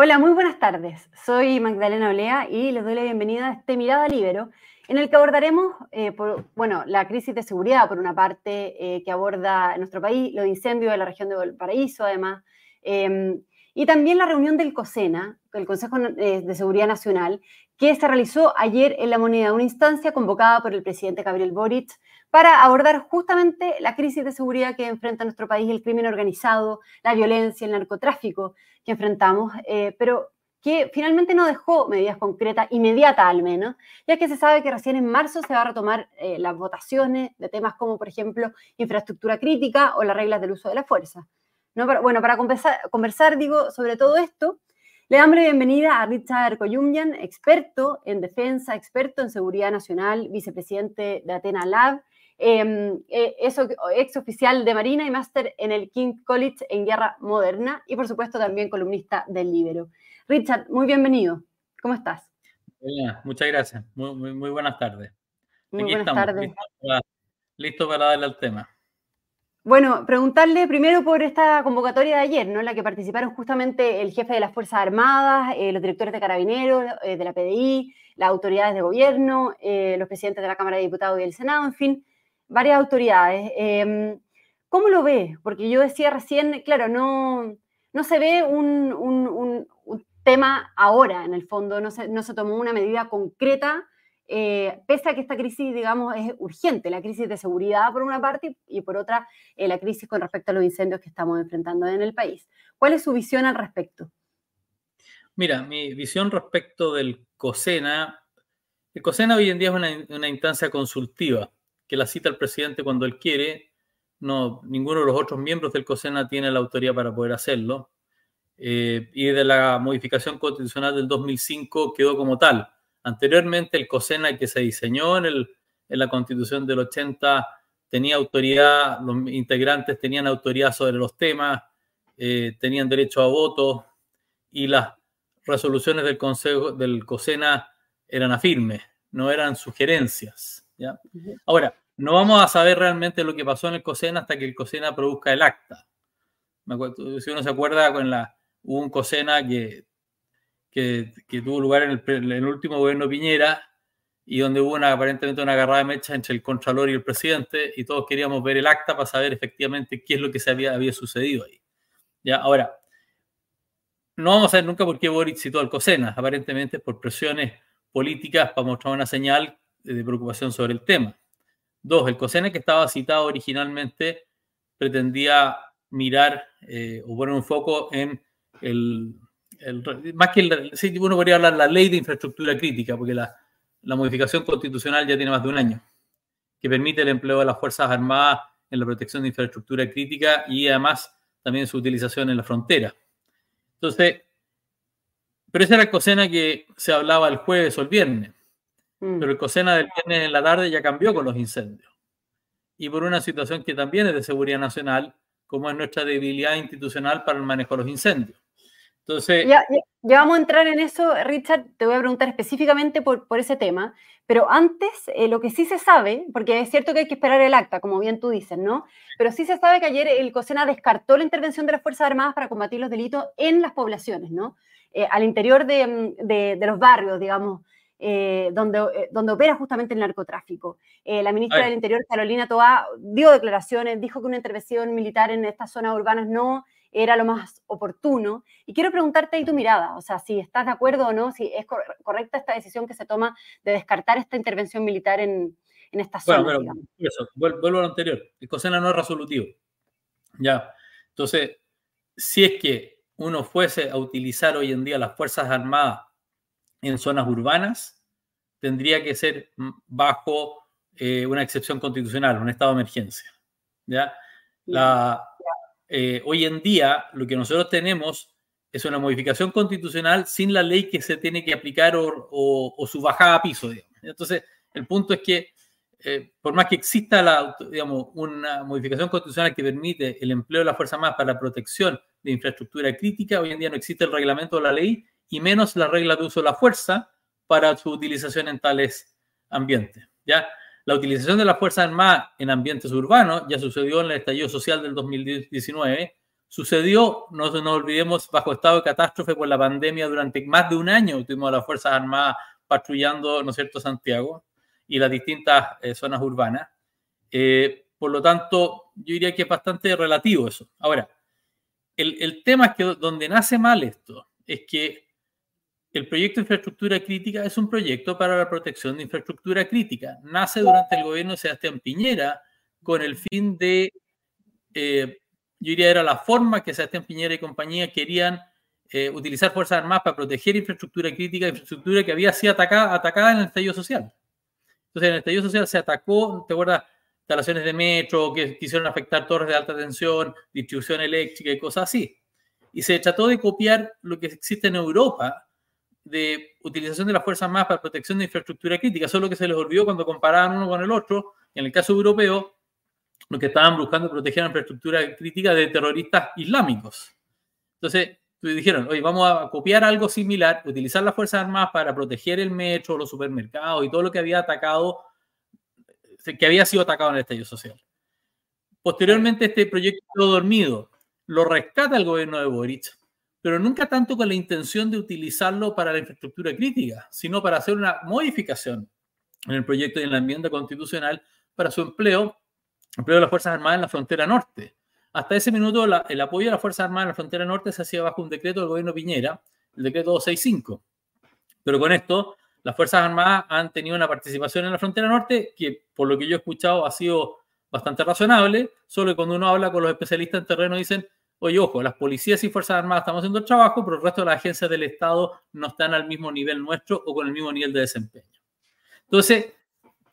Hola, muy buenas tardes. Soy Magdalena Olea y les doy la bienvenida a este Mirada Libero, en el que abordaremos, eh, por, bueno, la crisis de seguridad, por una parte, eh, que aborda nuestro país, los incendios de la región de Valparaíso, además, em, y también la reunión del COSENA, el Consejo eh, de Seguridad Nacional, que se realizó ayer en la moneda, una instancia convocada por el presidente Gabriel Boric para abordar justamente la crisis de seguridad que enfrenta nuestro país, el crimen organizado, la violencia, el narcotráfico que enfrentamos, eh, pero que finalmente no dejó medidas concretas, inmediatas al menos, ya que se sabe que recién en marzo se va a retomar eh, las votaciones de temas como, por ejemplo, infraestructura crítica o las reglas del uso de la fuerza. ¿No? bueno, para conversar, conversar, digo, sobre todo esto, le damos la bienvenida a Richard Coyumyan, experto en defensa, experto en seguridad nacional, vicepresidente de Atena Lab, eh, ex oficial de Marina y máster en el King College en Guerra Moderna y por supuesto también columnista del Libero. Richard, muy bienvenido. ¿Cómo estás? muchas gracias. Muy, muy, buenas tardes. Muy buenas tardes. listo para darle al tema. Bueno, preguntarle primero por esta convocatoria de ayer, ¿no? En la que participaron justamente el jefe de las Fuerzas Armadas, eh, los directores de Carabineros, eh, de la PDI, las autoridades de gobierno, eh, los presidentes de la Cámara de Diputados y del Senado, en fin, varias autoridades. Em, ¿Cómo lo ve? Porque yo decía recién, claro, no, no se ve un, un, un, tema ahora, en el fondo, no se, no se tomó una medida concreta eh, pese a que esta crisis, digamos, es urgente, la crisis de seguridad por una parte y por otra eh, la crisis con respecto a los incendios que estamos enfrentando en el país. ¿Cuál es su visión al respecto? Mira, mi visión respecto del COSENA, el COSENA hoy en día es una, instancia consultiva que la cita el presidente cuando él quiere, no, ninguno de los otros miembros del COSENA tiene la autoridad para poder hacerlo. Eh, y de la modificación constitucional del 2005 quedó como tal. Anteriormente el COSENA que se diseñó en, el, en la constitución del 80 tenía autoridad, los integrantes tenían autoridad sobre los temas, eh, tenían derecho a voto y las resoluciones del Consejo del COSENA eran afirmes, no eran sugerencias. ¿ya? Ahora, no vamos a saber realmente lo que pasó en el COSENA hasta que el COSENA produzca el acta. si uno se acuerda, con la, hubo un COSENA que que, tuvo lugar en el, último gobierno Piñera y donde hubo una, aparentemente una agarrada de mecha entre el Contralor y el presidente y todos queríamos ver el acta para saber efectivamente qué es lo que se había, había sucedido ahí. ¿Ya? Ahora, no vamos a ver nunca por qué Boric citó al COSENA, aparentemente por presiones políticas para mostrar una señal de preocupación sobre el tema. Dos, el COSENA que estaba citado originalmente pretendía mirar eh, o poner un foco en el, más que el, sí, uno podría hablar de la ley de infraestructura crítica, porque la, la, modificación constitucional ya tiene más de un año, que permite el empleo de las Fuerzas Armadas en la protección de infraestructura crítica y además también su utilización en la frontera. Entonces, pero esa era el COSENA que se hablaba el jueves o el viernes, mm. pero el COSENA del viernes en la tarde ya cambió con los incendios. Y por una situación que también es de seguridad nacional, como es nuestra debilidad institucional para el manejo de los incendios. Entonces... Ya, vamos a entrar en eso, Richard, te voy a preguntar específicamente por, por ese tema, pero antes, eh, lo que sí se sabe, porque es cierto que hay que esperar el acta, como bien tú dices, ¿no? Pero sí se sabe que ayer el COSENA descartó la intervención de las Fuerzas Armadas para combatir los delitos en las poblaciones, ¿no? Eh, al interior de, mm, de, de, los barrios, digamos, eh, donde, donde opera justamente el narcotráfico. la ministra del Interior, Carolina Toá, dio declaraciones, dijo que una intervención militar en estas zonas urbanas no era lo más oportuno. Y quiero preguntarte ahí tu mirada, o sea, si estás de acuerdo o no, si es correcta esta decisión que se toma de descartar esta intervención militar en, en esta zona. Bueno, eso, vuelvo a lo anterior, el COSENA no es resolutivo. Ya, entonces, si es que uno fuese a utilizar hoy en día las Fuerzas Armadas en zonas urbanas, tendría que ser bajo eh, una excepción constitucional, un estado de emergencia. ¿ya? La, eh, hoy en día lo que nosotros tenemos es una modificación constitucional sin la ley que se tiene que aplicar o, su bajada a piso. Entonces, el punto es que eh, por más que exista la, una modificación constitucional que permite el empleo de la Fuerza Armada para la protección de infraestructura crítica, hoy en día no existe el reglamento de la ley y menos la regla de uso de la fuerza para su utilización en tales ambientes. ¿ya? La utilización de las Fuerzas Armadas en ambientes urbanos ya sucedió en el estallido social del 2019, Sucedió, no nos olvidemos, bajo estado de catástrofe por la pandemia durante más de un año tuvimos las Fuerzas Armadas patrullando, ¿no es cierto?, Santiago y las distintas eh, zonas urbanas. Eh, por lo tanto, yo diría que es bastante relativo eso. Ahora, el, el, tema es que donde nace mal esto es que el proyecto de infraestructura crítica es un proyecto para la protección de infraestructura crítica. Nace durante el gobierno de Sebastián Piñera con el fin de eh, yo diría era la forma que Sebastián Piñera y compañía querían eh, utilizar Fuerzas Armadas para proteger infraestructura crítica, infraestructura que había sido atacada, atacada en el estallido social. Entonces, en el estallido social se atacó, ¿te acuerdas? Instalaciones de metro que quisieron afectar torres de alta tensión, distribución eléctrica y cosas así. Y se trató de copiar lo que existe en Europa de utilización de las Fuerzas Armadas para protección de infraestructura crítica, solo que se les olvidó cuando comparaban uno con el otro. En el caso europeo, lo que estaban buscando proteger la infraestructura crítica de terroristas islámicos. Entonces, dijeron, oye, vamos a copiar algo similar, utilizar las Fuerzas Armadas para proteger el metro, los supermercados y todo lo que había atacado, que había sido atacado en el estallido social. Posteriormente, este proyecto dormido. Lo rescata el gobierno de Boric, pero nunca tanto con la intención de utilizarlo para la infraestructura crítica, sino para hacer una modificación en el proyecto y en la enmienda constitucional para su empleo empleo de las Fuerzas Armadas en la frontera norte. Hasta ese minuto, el apoyo a las Fuerzas Armadas en la frontera norte se hacía bajo un decreto del gobierno Piñera, el decreto 265. Pero con esto, las Fuerzas Armadas han tenido una participación en la frontera norte que, por lo que yo he escuchado, ha sido bastante razonable, solo que cuando uno habla con los especialistas en terreno dicen, oye, ojo, las policías y Fuerzas Armadas estamos haciendo el trabajo, pero el resto de las agencias del Estado no están al mismo nivel nuestro o con el mismo nivel de desempeño. Entonces,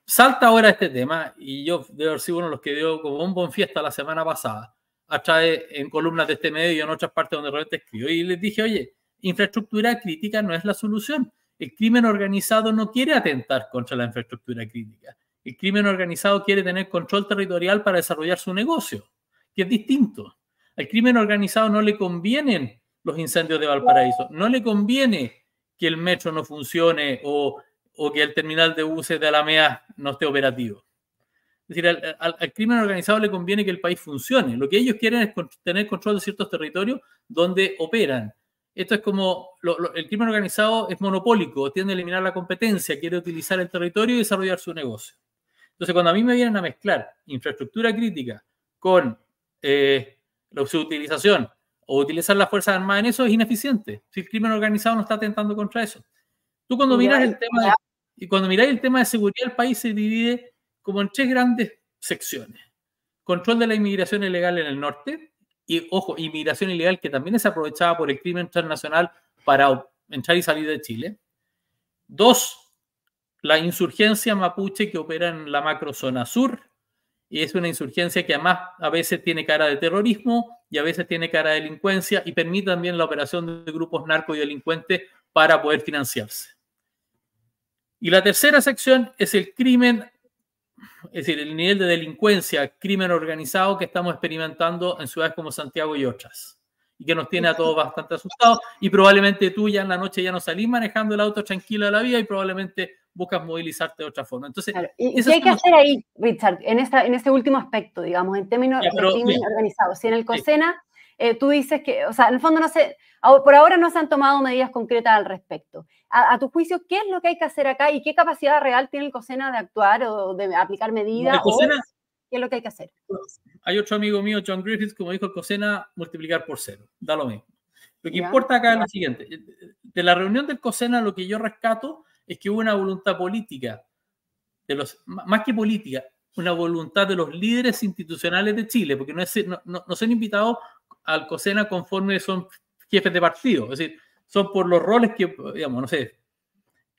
salta ahora este tema, y yo debo haber sido uno de los que dio como un buen fiesta la semana pasada, a través en columnas de este medio y en otras partes donde realmente escribo, y les dije, oye, infraestructura crítica no es la solución. El crimen organizado no quiere atentar contra la infraestructura crítica. El crimen organizado quiere tener control territorial para desarrollar su negocio, que es distinto. Al crimen organizado no le convienen los incendios de Valparaíso, no le conviene que el metro no funcione o que el terminal de buses de Alameda no esté operativo. Es decir, al, crimen organizado le conviene que el país funcione. Lo que ellos quieren es tener control de ciertos territorios donde operan. Esto es como el crimen organizado es monopólico, tiende a eliminar la competencia, quiere utilizar el territorio y desarrollar su negocio. Entonces, cuando a mí me vienen a mezclar infraestructura crítica con eh, la utilización o utilizar las Fuerzas Armadas en eso, es ineficiente. Si el crimen organizado no está atentando contra eso. Tú cuando miras el tema de y cuando miráis el tema de seguridad, el país se divide como en tres grandes secciones. Control de la inmigración ilegal en el norte, y ojo, inmigración ilegal que también es aprovechada por el crimen transnacional para entrar y salir de Chile. Dos, la insurgencia mapuche que opera en la macrozona sur, y es una insurgencia que además a veces tiene cara de terrorismo y a veces tiene cara de delincuencia y permite también la operación de grupos narco y delincuentes para poder financiarse. Y la tercera sección es el crimen, es decir, el nivel de delincuencia, crimen organizado que estamos experimentando en ciudades como Santiago y otras. Y que nos tiene a todos bastante asustados. Y probablemente tú ya en la noche ya no salís manejando el auto tranquilo de la vida y probablemente buscas movilizarte de otra forma. Entonces, ¿Y qué hay que hacer ahí, Richard, en, esta, en este último aspecto, digamos, en términos de crimen organizado? Si en el COSENA eh, tú dices que, o sea, en el fondo no se, por ahora no se han tomado medidas concretas al respecto. A, tu juicio, ¿qué es lo que hay que hacer acá y qué capacidad real tiene el COSENA de actuar o de aplicar medidas? ¿Qué es lo que hay que hacer? Hay otro amigo mío, John Griffiths, como dijo el COSENA, multiplicar por cero. Da lo mismo. Lo que importa acá es lo siguiente. De la reunión del COSENA, lo que yo rescato es que hubo una voluntad política, de los, más que política, una voluntad de los líderes institucionales de Chile, porque no, es, no, no, no son invitados al COSENA conforme son jefes de partido, es decir, son por los roles que, digamos, no sé,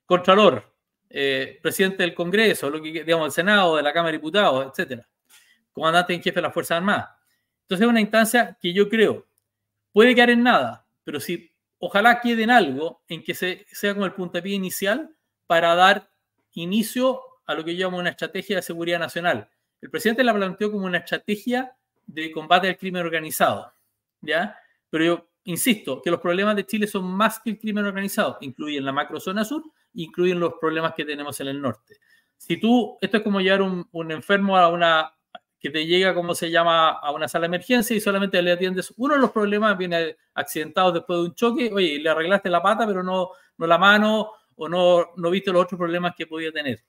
Contralor, eh, presidente del Congreso, lo que, digamos, del Senado, de la Cámara de Diputados, etcétera, comandante en jefe de las Fuerzas Armadas. Entonces es una instancia que yo creo puede quedar en nada, pero si ojalá quede en algo en que se, sea como el puntapié inicial para dar inicio a lo que yo llamo una estrategia de seguridad nacional. El presidente la planteó como una estrategia de combate al crimen organizado. ¿ya? Pero yo insisto que los problemas de Chile son más que el crimen organizado, incluyen la macrozona sur, incluyen los problemas que tenemos en el norte. Si tú, esto es como llevar un, enfermo a una, que te llega, como se llama, a una sala de emergencia y solamente le atiendes uno de los problemas, viene accidentado después de un choque, oye, le arreglaste la pata, pero no, no la mano, o no, no viste los otros problemas que podía tener.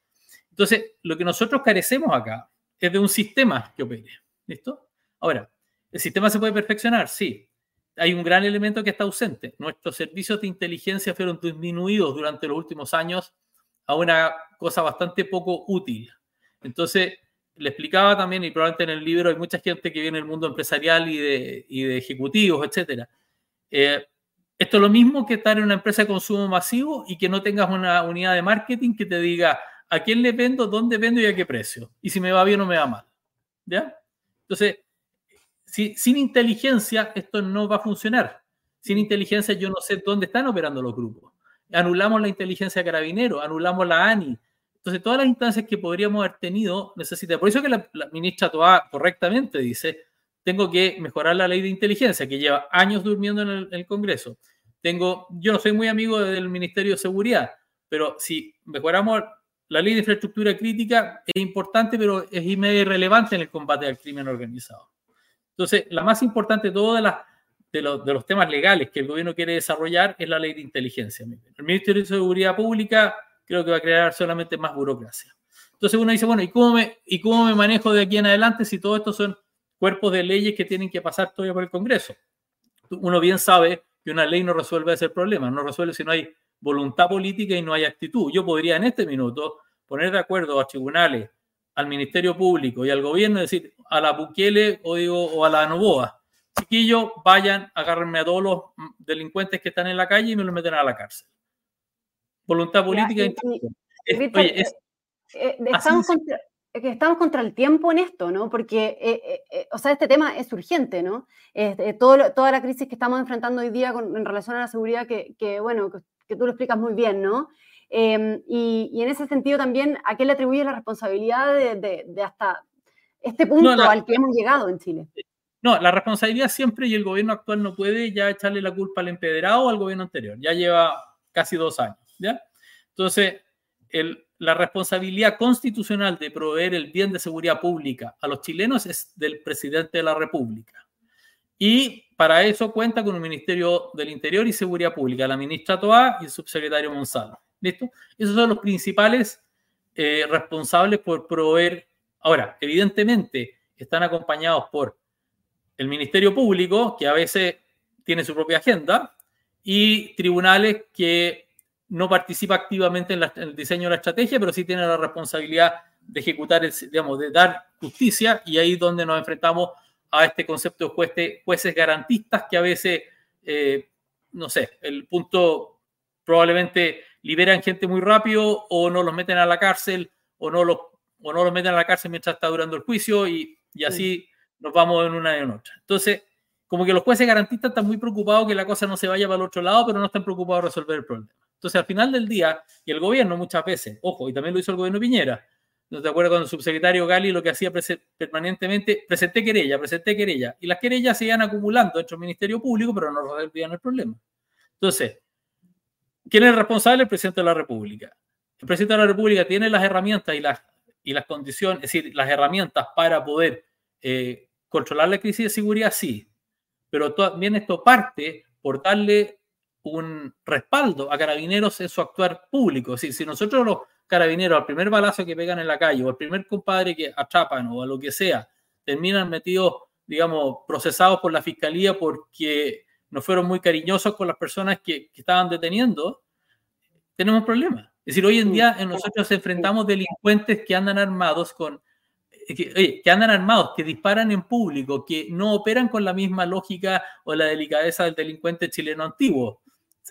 Entonces, lo que nosotros carecemos acá es de un sistema que opere. ¿Listo? Ahora, ¿el sistema se puede perfeccionar? Sí. Hay un gran elemento que está ausente. Nuestros servicios de inteligencia fueron disminuidos durante los últimos años a una cosa bastante poco útil. Entonces, le explicaba también, y probablemente en el libro hay mucha gente que viene del mundo empresarial y de, y de ejecutivos, etc. Eh, esto es lo mismo que estar en una empresa de consumo masivo y que no tengas una unidad de marketing que te diga a quién le vendo, dónde vendo y a qué precio. Y si me va bien o me va mal. ¿Ya? Entonces, si, sin inteligencia esto no va a funcionar. Sin inteligencia yo no sé dónde están operando los grupos. Anulamos la inteligencia carabinero, anulamos la ANI, entonces, todas las instancias que podríamos haber tenido necesita. Por eso que la, ministra Toa correctamente dice: tengo que mejorar la ley de inteligencia, que lleva años durmiendo en el, Congreso. Tengo, yo no soy muy amigo del Ministerio de Seguridad, pero si mejoramos la ley de infraestructura crítica, es importante, pero es irrelevante en el combate al crimen organizado. Entonces, la más importante de todas las de los, de los, temas legales que el gobierno quiere desarrollar es la ley de inteligencia. El Ministerio de Seguridad Pública creo que va a crear solamente más burocracia. Entonces uno dice, bueno, ¿y cómo me, y cómo me manejo de aquí en adelante si todo esto son cuerpos de leyes que tienen que pasar todavía por el Congreso? Uno bien sabe que una ley no resuelve ese problema, no resuelve si no hay voluntad política y no hay actitud. Yo podría en este minuto poner de acuerdo a tribunales, al Ministerio Público y al gobierno y decir a la Bukele o, digo, o a la Novoa, chiquillos, vayan, agárrenme a todos los delincuentes que están en la calle y me los meten a la cárcel voluntad política. estamos, contra, el tiempo en esto, ¿no? Porque, eh, eh, eh, o sea, este tema es urgente, ¿no? todo, toda la crisis que estamos enfrentando hoy día con, en relación a la seguridad, que, bueno, que, tú lo explicas muy bien, ¿no? Em, y, en ese sentido también, ¿a qué le atribuye la responsabilidad de, hasta este punto al que hemos llegado en Chile? No, la responsabilidad siempre y el gobierno actual no puede ya echarle la culpa al empedrado o al gobierno anterior. Ya lleva casi dos años. ¿ya? Entonces, la responsabilidad constitucional de proveer el bien de seguridad pública a los chilenos es del presidente de la República. Y para eso cuenta con un Ministerio del Interior y Seguridad Pública, la ministra Toá y el subsecretario Monsalvo. ¿Listo? Esos son los principales eh, responsables por proveer. Ahora, evidentemente, están acompañados por el Ministerio Público, que a veces tiene su propia agenda, y tribunales que no participa activamente en, el diseño de la estrategia, pero sí tiene la responsabilidad de ejecutar, el, digamos, de dar justicia y ahí es donde nos enfrentamos a este concepto de jueces, garantistas que a veces, eh, no sé, el punto probablemente liberan gente muy rápido o no los meten a la cárcel o no los, o no los meten a la cárcel mientras está durando el juicio y, y así nos vamos en una y en otra. Entonces, como que los jueces garantistas están muy preocupados que la cosa no se vaya para el otro lado, pero no están preocupados de resolver el problema. Entonces, al final del día, y el gobierno muchas veces, ojo, y también lo hizo el gobierno Piñera, ¿no te acuerdas cuando el subsecretario Gali lo que hacía permanentemente? Presenté querella, presenté querella, y las querellas se iban acumulando dentro del Ministerio Público, pero no resolvían el problema. Entonces, ¿quién es el responsable? El presidente de la República. El presidente de la República tiene las herramientas y las, y las condiciones, es decir, las herramientas para poder eh, controlar la crisis de seguridad, sí, pero también esto parte por darle un respaldo a carabineros en su actuar público. Si, si nosotros los carabineros, al primer balazo que pegan en la calle o al primer compadre que atrapan o a lo que sea, terminan metidos, digamos, procesados por la fiscalía porque no fueron muy cariñosos con las personas que, estaban deteniendo, tenemos problemas. Es decir, hoy en día nosotros enfrentamos delincuentes que andan armados con que, que, andan armados, que disparan en público, que no operan con la misma lógica o la delicadeza del delincuente chileno antiguo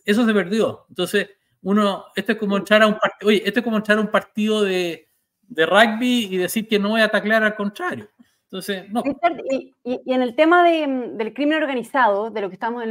eso se perdió. Entonces, uno, esto es como entrar a un partido, oye, esto es como entrar a un partido de, de rugby y decir que no voy a taclear al contrario. Entonces, no. Y, y, en el tema de, del crimen organizado, de lo que estamos,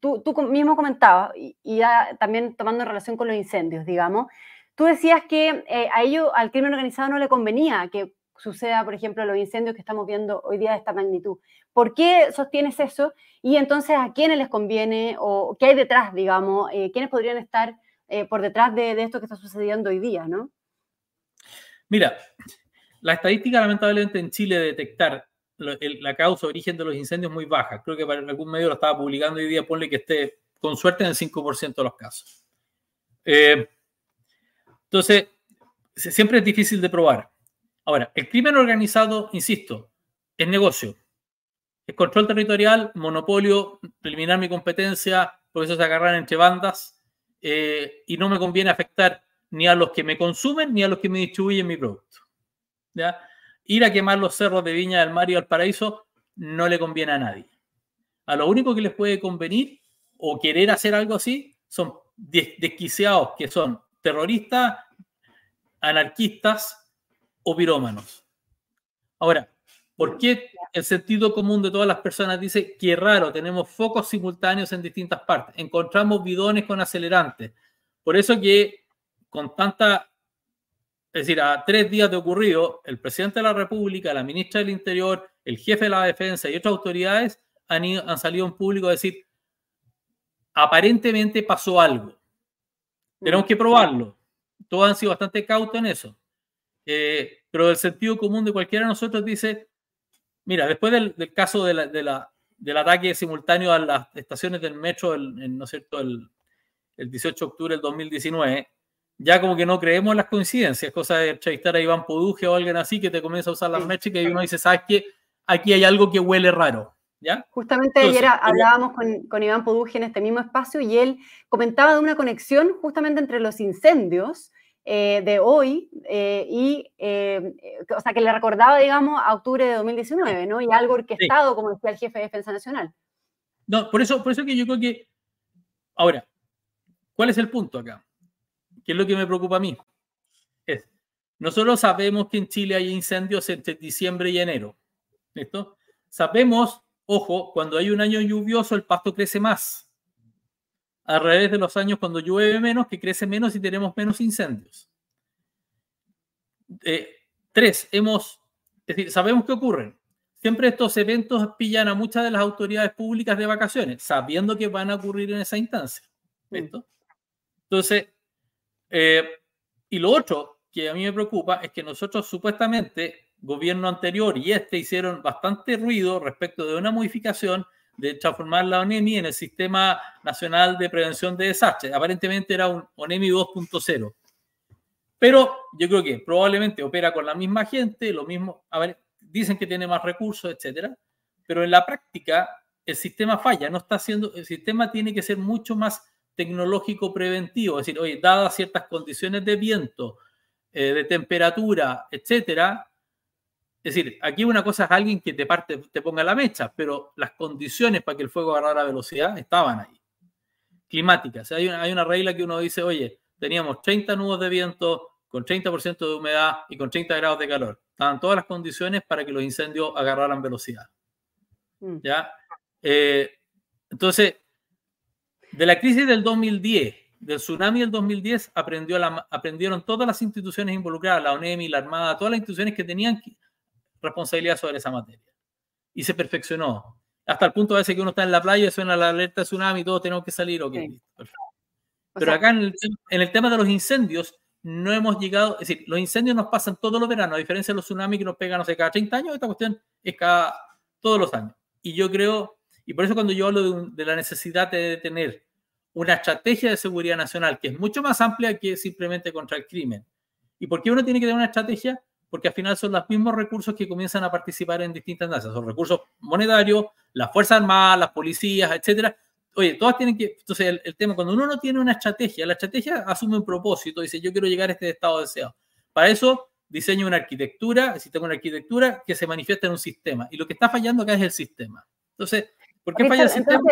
tú, tú, mismo comentabas, y, ya también tomando en relación con los incendios, digamos, tú decías que eh, a ello, al crimen organizado no le convenía que suceda, por ejemplo, los incendios que estamos viendo hoy día de esta magnitud. ¿Por qué sostienes eso? Y entonces, ¿a quiénes les conviene o qué hay detrás, digamos? Eh, ¿Quiénes podrían estar eh, por detrás de, esto que está sucediendo hoy día, no? Mira, la estadística lamentablemente en Chile de detectar la causa, origen de los incendios es muy baja. Creo que para algún medio lo estaba publicando hoy día, ponle que esté con suerte en el 5% de los casos. Eh, entonces, siempre es difícil de probar. Ahora, el crimen organizado, insisto, es negocio. Es control territorial, monopolio, eliminar mi competencia, por eso se agarran entre bandas eh, y no me conviene afectar ni a los que me consumen ni a los que me distribuyen mi producto. Ir a quemar los cerros de Viña del Mar y al Paraíso no le conviene a nadie. A lo único que les puede convenir o querer hacer algo así son desquiciados que son terroristas, anarquistas o pirómanos. Ahora, ¿por qué el sentido común de todas las personas dice que raro, tenemos focos simultáneos en distintas partes, encontramos bidones con acelerantes? Por eso que con tanta, es decir, a tres días de ocurrido, el presidente de la República, la ministra del Interior, el jefe de la defensa y otras autoridades han, han salido en público a decir, aparentemente pasó algo. Tenemos que probarlo. Todos han sido bastante cautos en eso. Eh, pero el sentido común de cualquiera de nosotros dice, mira, después del, caso de la, del ataque simultáneo a las estaciones del metro, el, ¿no es cierto? El, 18 de octubre del 2019, ya como que no creemos en las coincidencias, cosa de entrevistar a Iván Poduje o alguien así que te comienza a usar las métricas y uno dice, ¿sabes qué? Aquí hay algo que huele raro. ¿Ya? Justamente ayer hablábamos con, con, Iván Poduje en este mismo espacio y él comentaba de una conexión justamente entre los incendios eh, de hoy eh, y, eh, o sea, que le recordaba, digamos, a octubre de 2019, ¿no? Y algo orquestado, como decía el jefe de Defensa Nacional. No, por eso, por eso que yo creo que, ahora, ¿cuál es el punto acá? ¿Qué es lo que me preocupa a mí? Es, nosotros sabemos que en Chile hay incendios entre diciembre y enero, ¿listo? Sabemos, ojo, cuando hay un año lluvioso el pasto crece más a revés de los años cuando llueve menos, que crece menos y tenemos menos incendios. Eh, tres, hemos, es decir, sabemos qué ocurren. Siempre estos eventos pillan a muchas de las autoridades públicas de vacaciones, sabiendo que van a ocurrir en esa instancia. Entonces, eh, y lo otro que a mí me preocupa es que nosotros supuestamente, gobierno anterior y este hicieron bastante ruido respecto de una modificación de transformar la ONEMI en el Sistema Nacional de Prevención de Desastres. Aparentemente era un ONEMI 2.0. Pero yo creo que probablemente opera con la misma gente, lo mismo, a dicen que tiene más recursos, etcétera, pero en la práctica el sistema falla, no está haciendo, el sistema tiene que ser mucho más tecnológico preventivo, es decir, oye, dadas ciertas condiciones de viento, eh, de temperatura, etcétera, es decir, aquí una cosa es alguien que te, parte, te ponga la mecha, pero las condiciones para que el fuego agarrara velocidad estaban ahí. Climáticas. Hay una, hay una regla que uno dice, oye, teníamos 30 nudos de viento con 30% de humedad y con 30 grados de calor. Estaban todas las condiciones para que los incendios agarraran velocidad. Mm. ¿Ya? Eh, entonces, de la crisis del 2010, del tsunami del 2010, aprendió la, aprendieron todas las instituciones involucradas, la ONEMI, la Armada, todas las instituciones que tenían responsabilidad sobre esa materia. Y se perfeccionó. Hasta el punto de ese que uno está en la playa, suena la alerta de tsunami y todos tenemos que salir. Ok, Pero acá en el, tema de los incendios, no hemos llegado, es decir, los incendios nos pasan todos los veranos, a diferencia de los tsunamis que nos pegan, no sé, cada 30 años, esta cuestión es cada todos los años. Y yo creo, y por eso cuando yo hablo de, de la necesidad de tener una estrategia de seguridad nacional que es mucho más amplia que simplemente contra el crimen. ¿Y por qué uno tiene que tener una estrategia? Porque al final son los mismos recursos que comienzan a participar en distintas danzas. Son recursos monetarios, las Fuerzas Armadas, las policías, etcétera. Oye, todas tienen que. Entonces, el, tema, cuando uno no tiene una estrategia, la estrategia asume un propósito, dice, yo quiero llegar a este estado deseado. Para eso, diseño una arquitectura, si tengo una arquitectura que se manifiesta en un sistema. Y lo que está fallando acá es el sistema. Entonces, ¿por qué falla el sistema?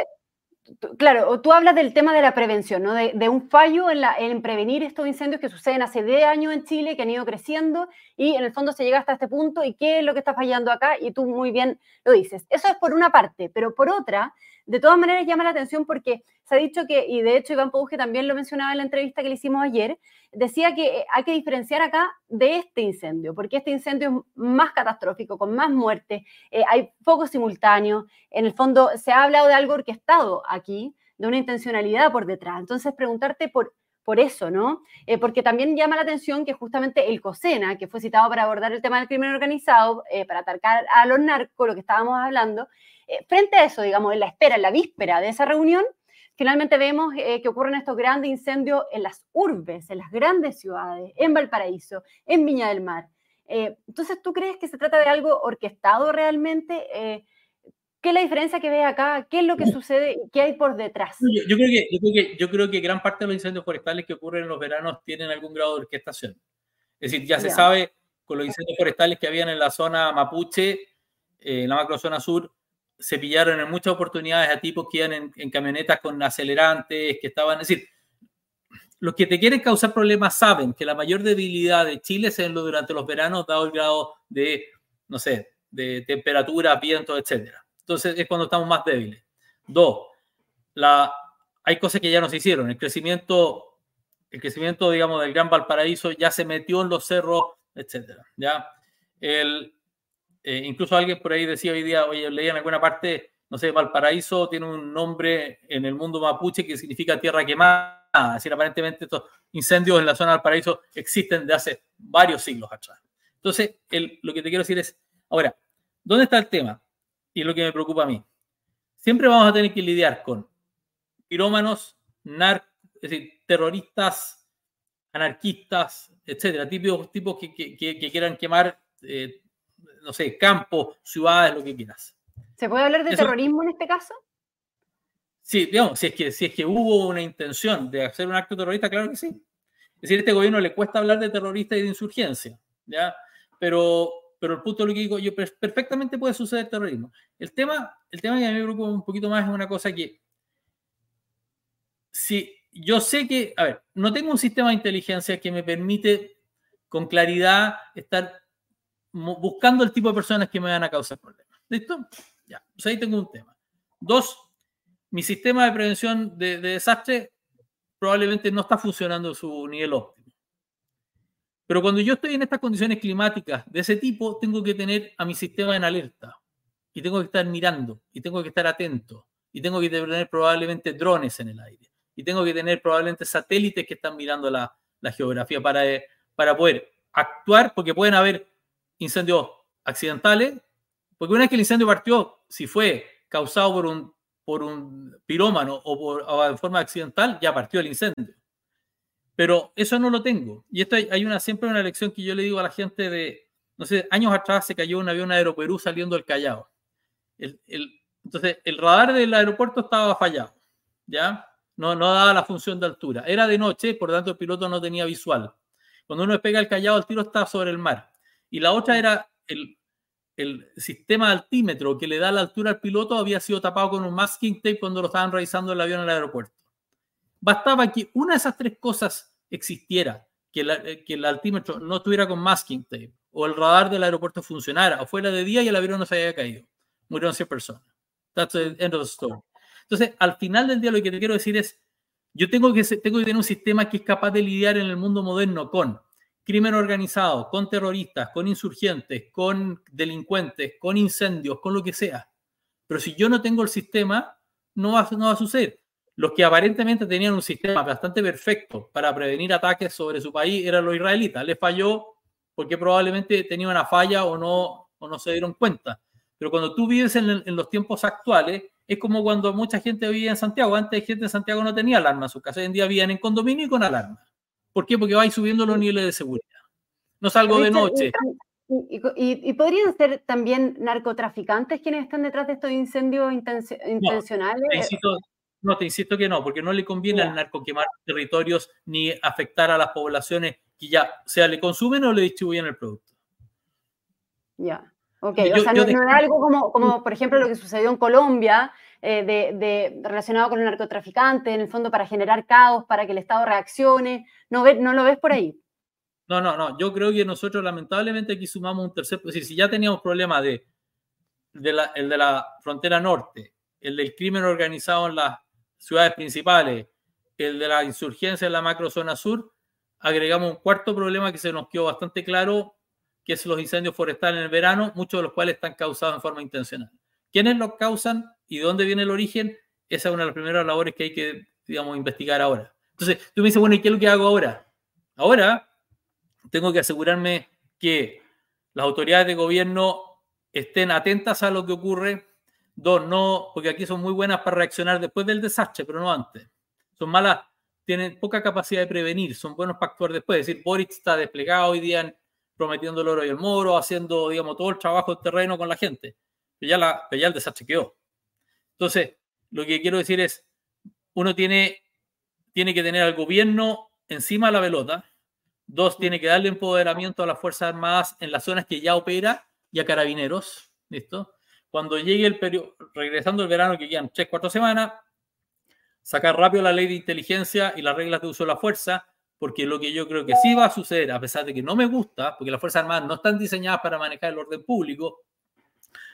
Claro, tú hablas del tema de la prevención, ¿no? de, un fallo en, la, en, prevenir estos incendios que suceden hace 10 años en Chile, que han ido creciendo y en el fondo se llega hasta este punto y qué es lo que está fallando acá y tú muy bien lo dices. Eso es por una parte, pero por otra, de todas maneras llama la atención porque se ha dicho que, y de hecho Iván Pouge también lo mencionaba en la entrevista que le hicimos ayer, decía que eh, hay que diferenciar acá de este incendio, porque este incendio es más catastrófico, con más muertes, eh, hay focos simultáneos, en el fondo se ha hablado de algo orquestado aquí, de una intencionalidad por detrás. Entonces, preguntarte por, por eso, ¿no? Eh, porque también llama la atención que justamente el COSENA, que fue citado para abordar el tema del crimen organizado, eh, para atacar a los narcos, lo que estábamos hablando, eh, frente a eso, digamos, en la espera, en la víspera de esa reunión, finalmente vemos que ocurren estos grandes incendios en las urbes, en las grandes ciudades, en Valparaíso, en Viña del Mar. entonces, ¿tú crees que se trata de algo orquestado realmente? ¿Qué es la diferencia que ve acá? ¿Qué es lo que sucede? ¿Qué hay por detrás? Yo, creo que, yo, creo que, yo creo que gran parte de los incendios forestales que ocurren en los veranos tienen algún grado de orquestación. Es decir, ya se sabe con los incendios forestales que habían en la zona mapuche, eh, en la macrozona sur, se pillaron en muchas oportunidades a tipos que iban en, camionetas con acelerantes, que estaban, es decir, los que te quieren causar problemas saben que la mayor debilidad de Chile se lo durante los veranos, dado el grado de, no sé, de temperatura, viento, etcétera entonces es cuando estamos más débiles. Dos, la, hay cosas que ya no se hicieron. El crecimiento, el crecimiento, digamos, del Gran Valparaíso ya se metió en los cerros, etcétera. Ya, el, eh, incluso alguien por ahí decía hoy día, oye, leía en alguna parte, no sé, Valparaíso tiene un nombre en el mundo mapuche que significa tierra quemada. Es decir, aparentemente estos incendios en la zona de Valparaíso existen de hace varios siglos atrás. Entonces, lo que te quiero decir es, ahora, ¿dónde está el tema? y es lo que me preocupa a mí. Siempre vamos a tener que lidiar con pirómanos, nar es decir, terroristas, anarquistas, etcétera, tipos, tipos que, que, quieran quemar, eh, no sé, campos, ciudades, lo que quieras. ¿Se puede hablar de terrorismo en este caso? Sí, digamos, si es, que, si es que hubo una intención de hacer un acto terrorista, claro que sí. Es decir, a este gobierno le cuesta hablar de terrorista y de insurgencia, ¿ya? Pero, pero el punto de lo que digo yo, perfectamente puede suceder terrorismo. El tema, el tema que a mí me preocupa un poquito más es una cosa que, si yo sé que, a ver, no tengo un sistema de inteligencia que me permite con claridad estar buscando el tipo de personas que me van a causar problemas. ¿Listo? Ya, pues ahí tengo un tema. Dos, mi sistema de prevención de, de desastre probablemente no está funcionando a su nivel óptimo. Pero cuando yo estoy en estas condiciones climáticas de ese tipo, tengo que tener a mi sistema en alerta y tengo que estar mirando y tengo que estar atento y tengo que tener probablemente drones en el aire y tengo que tener probablemente satélites que están mirando la, geografía para, eh, para poder actuar porque pueden haber incendios accidentales, porque una vez que el incendio partió, si fue causado por un, por un pirómano o, por, en forma accidental, ya partió el incendio. Pero eso no lo tengo. Y esto hay, una, siempre una lección que yo le digo a la gente de, no sé, años atrás se cayó un avión Aeroperú saliendo del Callao. El, entonces, el radar del aeropuerto estaba fallado, ¿ya? No, no daba la función de altura. Era de noche, por lo tanto el piloto no tenía visual. Cuando uno pega el Callao, el tiro está sobre el mar. Y la otra era el, el sistema altímetro que le da la altura al piloto había sido tapado con un masking tape cuando lo estaban revisando el avión en el aeropuerto. Bastaba que una de esas tres cosas existiera, que, eh, que el altímetro no estuviera con masking tape, o el radar del aeropuerto funcionara, o fuera de día y el avión no se haya caído. Murieron 100 personas. That's the end of the story. Entonces, al final del día lo que te quiero decir es, yo tengo que, tengo que tener un sistema que es capaz de lidiar en el mundo moderno con crimen organizado, con terroristas, con insurgentes, con delincuentes, con incendios, con lo que sea. Pero si yo no tengo el sistema, no va, no va a suceder. Los que aparentemente tenían un sistema bastante perfecto para prevenir ataques sobre su país eran los israelitas. Les falló porque probablemente tenían una falla o no, o no se dieron cuenta. Pero cuando tú vives en, los tiempos actuales, es como cuando mucha gente vivía en Santiago. Antes gente en Santiago no tenía alarma en su casa. Hoy en día vivían en condominio y con alarma. ¿Por qué? Porque vais subiendo los niveles de seguridad. No salgo de noche. Y, podrían ser también narcotraficantes quienes están detrás de estos incendios intencionales. No, te insisto que no, porque no le conviene al narco quemar territorios ni afectar a las poblaciones que ya sea le consumen o le distribuyen el producto. Ya, ok. o sea, no, es algo como, como, por ejemplo, lo que sucedió en Colombia, eh, de, relacionado con el narcotraficante, en el fondo para generar caos, para que el Estado reaccione. ¿No, no lo ves por ahí? No, no, no. Yo creo que nosotros lamentablemente aquí sumamos un tercer... Es decir, si ya teníamos problemas de, de la, el de la frontera norte, el del crimen organizado en la ciudades principales, el de la insurgencia en la macrozona sur, agregamos un cuarto problema que se nos quedó bastante claro, que es los incendios forestales en el verano, muchos de los cuales están causados en forma intencional. ¿Quiénes los causan y de dónde viene el origen? Esa es una de las primeras labores que hay que, digamos, investigar ahora. Entonces, tú me dices, bueno, ¿y qué es lo que hago ahora? Ahora tengo que asegurarme que las autoridades de gobierno estén atentas a lo que ocurre. Dos, no, porque aquí son muy buenas para reaccionar después del desastre, pero no antes. Son malas, tienen poca capacidad de prevenir, son buenos para actuar después. Es decir, Boric está desplegado hoy día prometiendo el oro y el moro, haciendo, digamos, todo el trabajo del terreno con la gente. La, pero ya el desastre quedó. Entonces, lo que quiero decir es, uno tiene, tiene que tener al gobierno encima de la pelota. Dos, tiene que darle empoderamiento a las Fuerzas Armadas en las zonas que ya opera y a carabineros. ¿Listo? Cuando llegue el periodo, regresando el verano, que quedan tres, cuatro semanas, sacar rápido la ley de inteligencia y las reglas de uso de la fuerza, porque lo que yo creo que sí va a suceder, a pesar de que no me gusta, porque las Fuerzas Armadas no están diseñadas para manejar el orden público,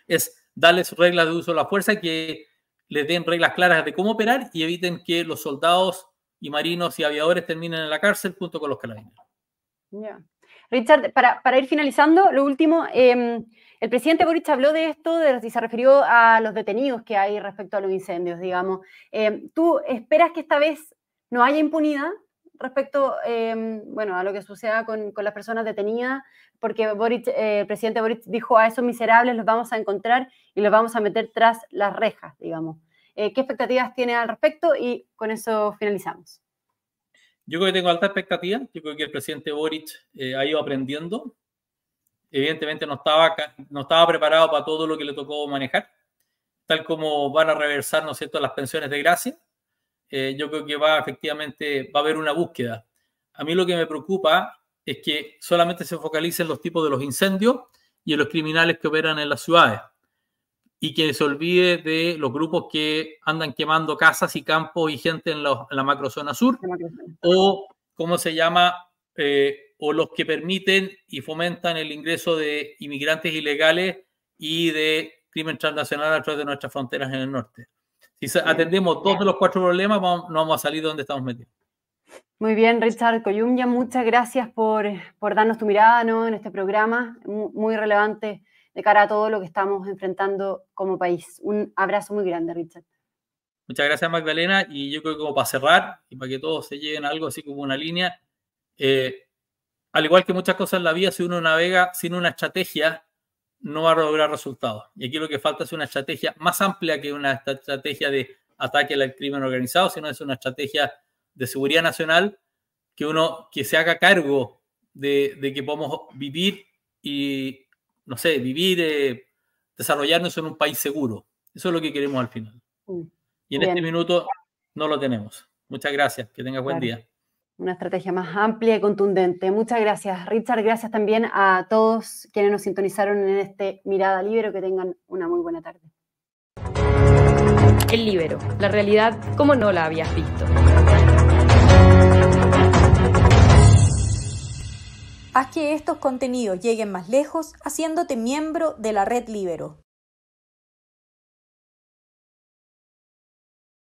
es darles reglas de uso de la fuerza que les den reglas claras de cómo operar y eviten que los soldados y marinos y aviadores terminen en la cárcel junto con los carabineros. Richard, para, para, ir finalizando, lo último, em, el presidente Boric habló de esto de, y se refirió a los detenidos que hay respecto a los incendios, digamos. Em, ¿Tú esperas que esta vez no haya impunidad respecto em, bueno, a lo que suceda con, con, las personas detenidas? Porque Boric, eh, el presidente Boric dijo a esos miserables los vamos a encontrar y los vamos a meter tras las rejas, digamos. Eh, ¿Qué expectativas tiene al respecto? Y con eso finalizamos. Yo creo que tengo alta expectativa. Yo creo que el presidente Boric eh, ha ido aprendiendo. Evidentemente no estaba, no estaba preparado para todo lo que le tocó manejar, tal como van a reversar, ¿no es cierto?, las pensiones de gracia. Eh, yo creo que va efectivamente, va a haber una búsqueda. A mí lo que me preocupa es que solamente se focalicen los tipos de los incendios y en los criminales que operan en las ciudades y que se olvide de los grupos que andan quemando casas y campos y gente en, la macrozona sur, o cómo se llama, eh, o los que permiten y fomentan el ingreso de inmigrantes ilegales y de crimen transnacional a través de nuestras fronteras en el norte. Si atendemos dos de los cuatro problemas, no vamos a salir de donde estamos metidos. Muy bien, Richard Coyumya, muchas gracias por, por darnos tu mirada ¿no? en este programa, muy relevante de cara a todo lo que estamos enfrentando como país. Un abrazo muy grande, Richard. Muchas gracias, Magdalena. Y yo creo que como para cerrar y para que todos se lleguen a algo así como una línea, eh, al igual que muchas cosas en la vida, si uno navega sin una estrategia, no va a lograr resultados. Y aquí lo que falta es una estrategia más amplia que una estrategia de ataque al crimen organizado, sino es una estrategia de seguridad nacional que uno que se haga cargo de, de que podamos vivir y, no sé, vivir, eh, desarrollarnos en un país seguro. Eso es lo que queremos al final. Mm, y en este minuto no lo tenemos. Muchas gracias. Que tengas buen día. Una estrategia más amplia y contundente. Muchas gracias, Richard. Gracias también a todos quienes nos sintonizaron en este Mirada Libero. Que tengan una muy buena tarde. El Libero, la realidad como no la habías visto. Haz que estos contenidos lleguen más lejos haciéndote miembro de la red Libero.